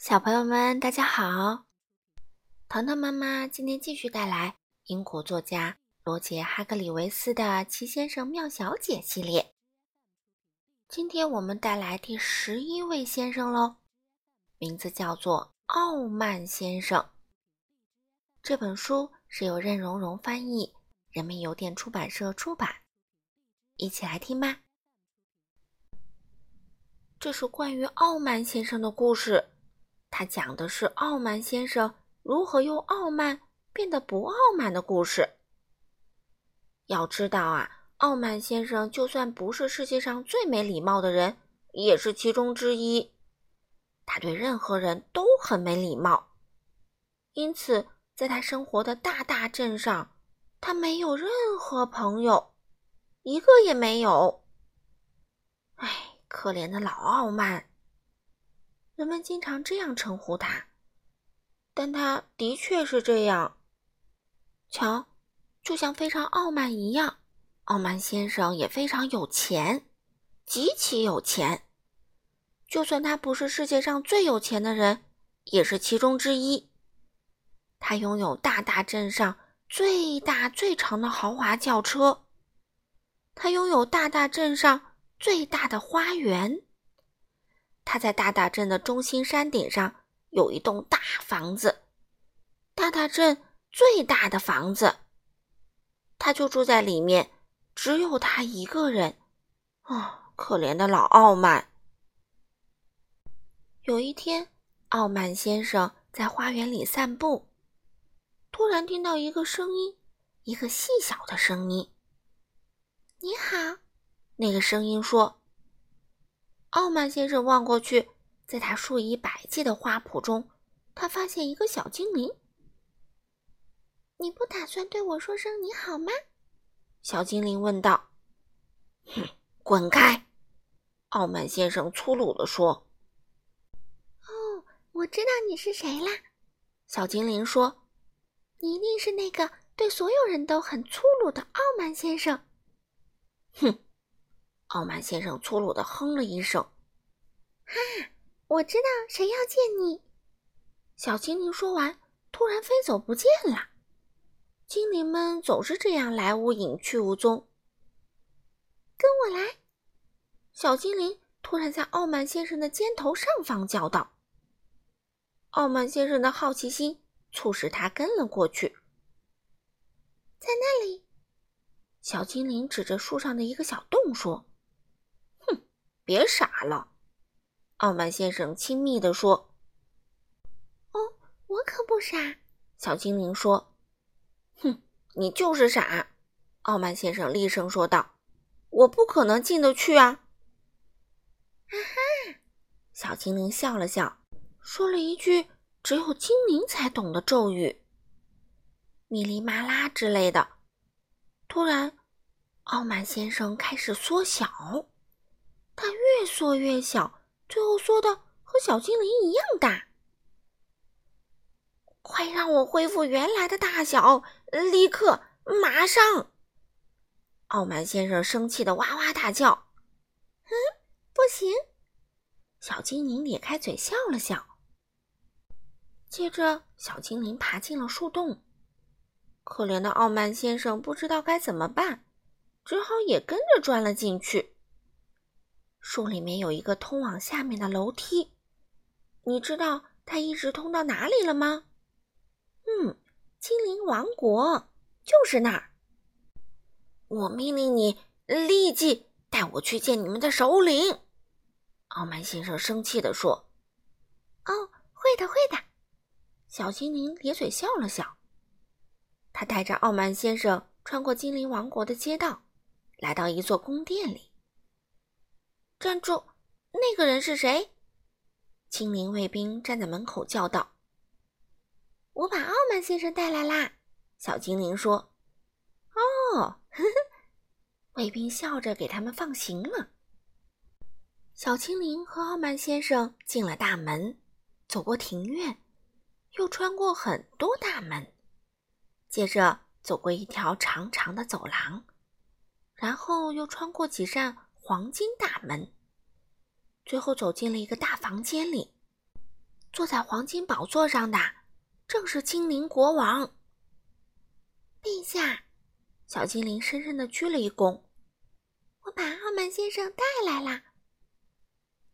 小朋友们，大家好！糖糖妈妈今天继续带来英国作家罗杰·哈格里维斯的《奇先生妙小姐》系列。今天我们带来第十一位先生喽，名字叫做傲慢先生。这本书是由任溶溶翻译，人民邮电出版社出版。一起来听吧。这是关于傲慢先生的故事。他讲的是傲慢先生如何由傲慢变得不傲慢的故事。要知道啊，傲慢先生就算不是世界上最没礼貌的人，也是其中之一。他对任何人都很没礼貌，因此在他生活的大大镇上，他没有任何朋友，一个也没有。唉，可怜的老傲慢。人们经常这样称呼他，但他的确是这样。瞧，就像非常傲慢一样，傲慢先生也非常有钱，极其有钱。就算他不是世界上最有钱的人，也是其中之一。他拥有大大镇上最大最长的豪华轿车，他拥有大大镇上最大的花园。他在大大镇的中心山顶上有一栋大房子，大大镇最大的房子，他就住在里面，只有他一个人。啊，可怜的老傲慢！有一天，傲慢先生在花园里散步，突然听到一个声音，一个细小的声音：“你好。”那个声音说。傲慢先生望过去，在他数以百计的花圃中，他发现一个小精灵。你不打算对我说声你好吗？小精灵问道。“哼，滚开！”傲慢先生粗鲁地说。“哦，我知道你是谁啦。”小精灵说，“你一定是那个对所有人都很粗鲁的傲慢先生。”哼。傲慢先生粗鲁的哼了一声。“哈，我知道谁要见你。”小精灵说完，突然飞走不见了。精灵们总是这样来无影去无踪。跟我来！小精灵突然在傲慢先生的肩头上方叫道。傲慢先生的好奇心促使他跟了过去。在那里，小精灵指着树上的一个小洞说。别傻了，傲慢先生亲密地说。“哦，我可不傻。”小精灵说。“哼，你就是傻！”傲慢先生厉声说道。“我不可能进得去啊！”啊哈！小精灵笑了笑，说了一句只有精灵才懂的咒语：“米哩麻拉”之类的。突然，傲慢先生开始缩小。它越缩越小，最后缩的和小精灵一样大。快让我恢复原来的大小！立刻，马上！傲慢先生生气的哇哇大叫。嗯，不行！小精灵咧开嘴笑了笑。接着，小精灵爬进了树洞。可怜的傲慢先生不知道该怎么办，只好也跟着钻了进去。树里面有一个通往下面的楼梯，你知道它一直通到哪里了吗？嗯，精灵王国就是那儿。我命令你立即带我去见你们的首领。”傲慢先生生气地说。“哦，会的，会的。”小精灵咧嘴笑了笑。他带着傲慢先生穿过精灵王国的街道，来到一座宫殿里。站住！那个人是谁？精灵卫兵站在门口叫道：“我把傲慢先生带来啦。”小精灵说。“哦，呵呵。”卫兵笑着给他们放行了。小精灵和傲慢先生进了大门，走过庭院，又穿过很多大门，接着走过一条长长的走廊，然后又穿过几扇。黄金大门，最后走进了一个大房间里。坐在黄金宝座上的正是精灵国王。陛下，小精灵深深的鞠了一躬。我把傲慢先生带来了。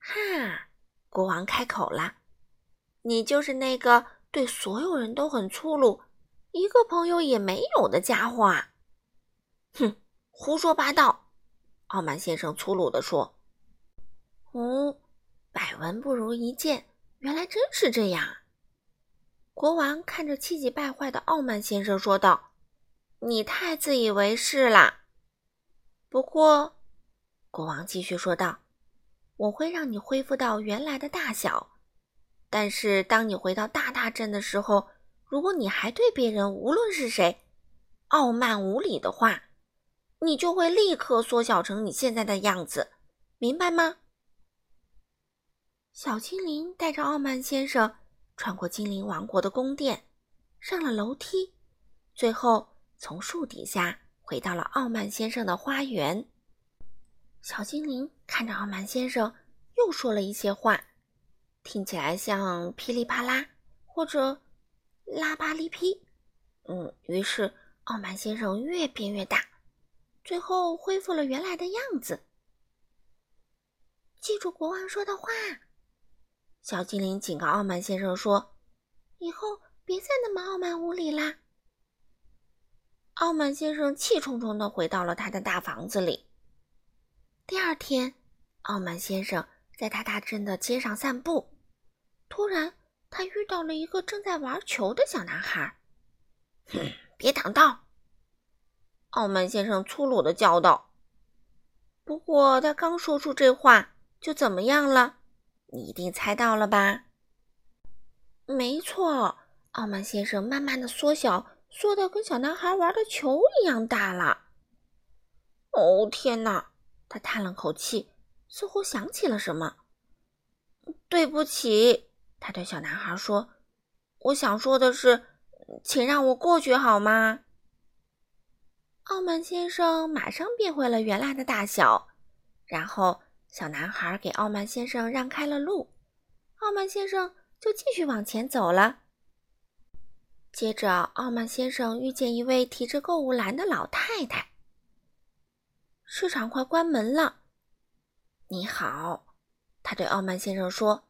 哈，国王开口了：“你就是那个对所有人都很粗鲁、一个朋友也没有的家伙啊！”哼，胡说八道！傲慢先生粗鲁地说。“哦，百闻不如一见，原来真是这样。”国王看着气急败坏的傲慢先生说道：“你太自以为是啦！不过。”国王继续说道：“我会让你恢复到原来的大小，但是当你回到大大镇的时候，如果你还对别人，无论是谁，傲慢无礼的话，你就会立刻缩小成你现在的样子，明白吗？”小精灵带着傲慢先生穿过精灵王国的宫殿，上了楼梯，最后从树底下回到了傲慢先生的花园。小精灵看着傲慢先生，又说了一些话，听起来像噼里啪啦或者拉巴里噼。嗯，于是傲慢先生越变越大，最后恢复了原来的样子。记住国王说的话，小精灵警告傲慢先生说：“以后别再那么傲慢无礼啦。”傲慢先生气冲冲的回到了他的大房子里。第二天，傲慢先生在他大镇的街上散步，突然他遇到了一个正在玩球的小男孩。“哼，别挡道！”傲慢先生粗鲁的叫道。不过他刚说出这话，就怎么样了？你一定猜到了吧？没错，傲慢先生慢慢的缩小，缩的跟小男孩玩的球一样大了。哦，天哪！他叹了口气，似乎想起了什么。对不起，他对小男孩说：“我想说的是，请让我过去好吗？”傲慢先生马上变回了原来的大小，然后小男孩给傲慢先生让开了路，傲慢先生就继续往前走了。接着，傲慢先生遇见一位提着购物篮的老太太。市场快关门了。你好，他对傲慢先生说：“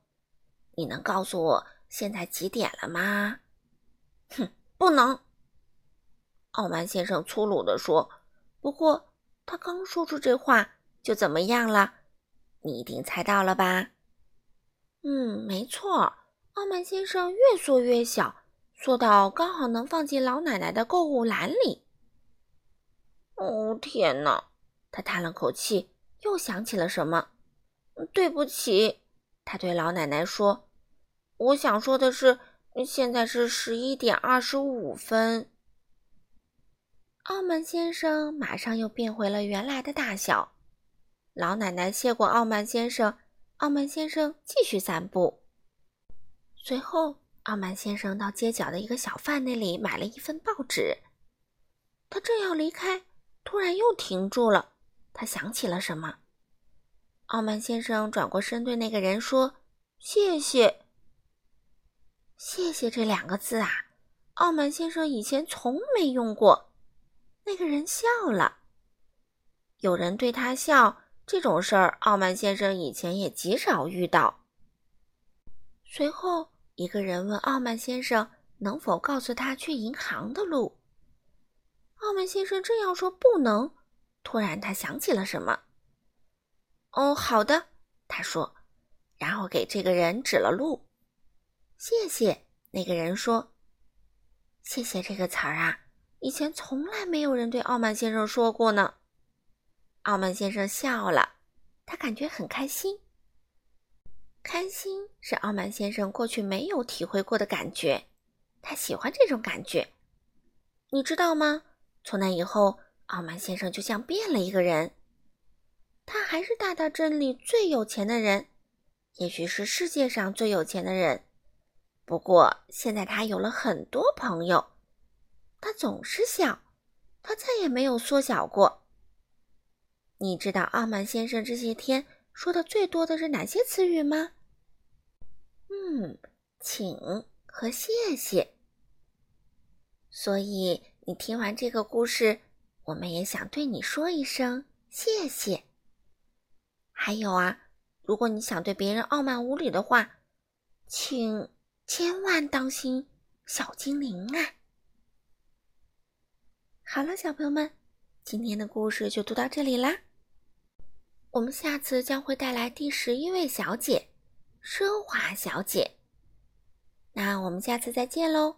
你能告诉我现在几点了吗？”哼，不能。傲慢先生粗鲁地说。不过他刚说出这话，就怎么样了？你一定猜到了吧？嗯，没错。傲慢先生越缩越小，缩到刚好能放进老奶奶的购物篮里。哦，天哪！他叹了口气，又想起了什么。对不起，他对老奶奶说：“我想说的是，现在是十一点二十五分。”傲慢先生马上又变回了原来的大小。老奶奶谢过傲慢先生，傲慢先生继续散步。随后，傲慢先生到街角的一个小贩那里买了一份报纸。他正要离开，突然又停住了。他想起了什么？傲慢先生转过身对那个人说：“谢谢，谢谢。”这两个字啊，傲慢先生以前从没用过。那个人笑了。有人对他笑，这种事儿，傲慢先生以前也极少遇到。随后，一个人问傲慢先生能否告诉他去银行的路。傲慢先生正要说不能。突然，他想起了什么。“哦，好的。”他说，然后给这个人指了路。“谢谢。”那个人说。“谢谢这个词儿啊，以前从来没有人对傲慢先生说过呢。”傲慢先生笑了，他感觉很开心。开心是傲慢先生过去没有体会过的感觉，他喜欢这种感觉。你知道吗？从那以后。傲慢先生就像变了一个人，他还是大大镇里最有钱的人，也许是世界上最有钱的人。不过现在他有了很多朋友，他总是笑，他再也没有缩小过。你知道傲慢先生这些天说的最多的是哪些词语吗？嗯，请和谢谢。所以你听完这个故事，我们也想对你说一声谢谢。还有啊，如果你想对别人傲慢无礼的话，请千万当心小精灵啊！好了，小朋友们，今天的故事就读到这里啦。我们下次将会带来第十一位小姐——奢华小姐。那我们下次再见喽。